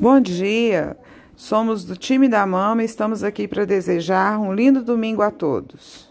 Bom dia, somos do time da Mama e estamos aqui para desejar um lindo domingo a todos.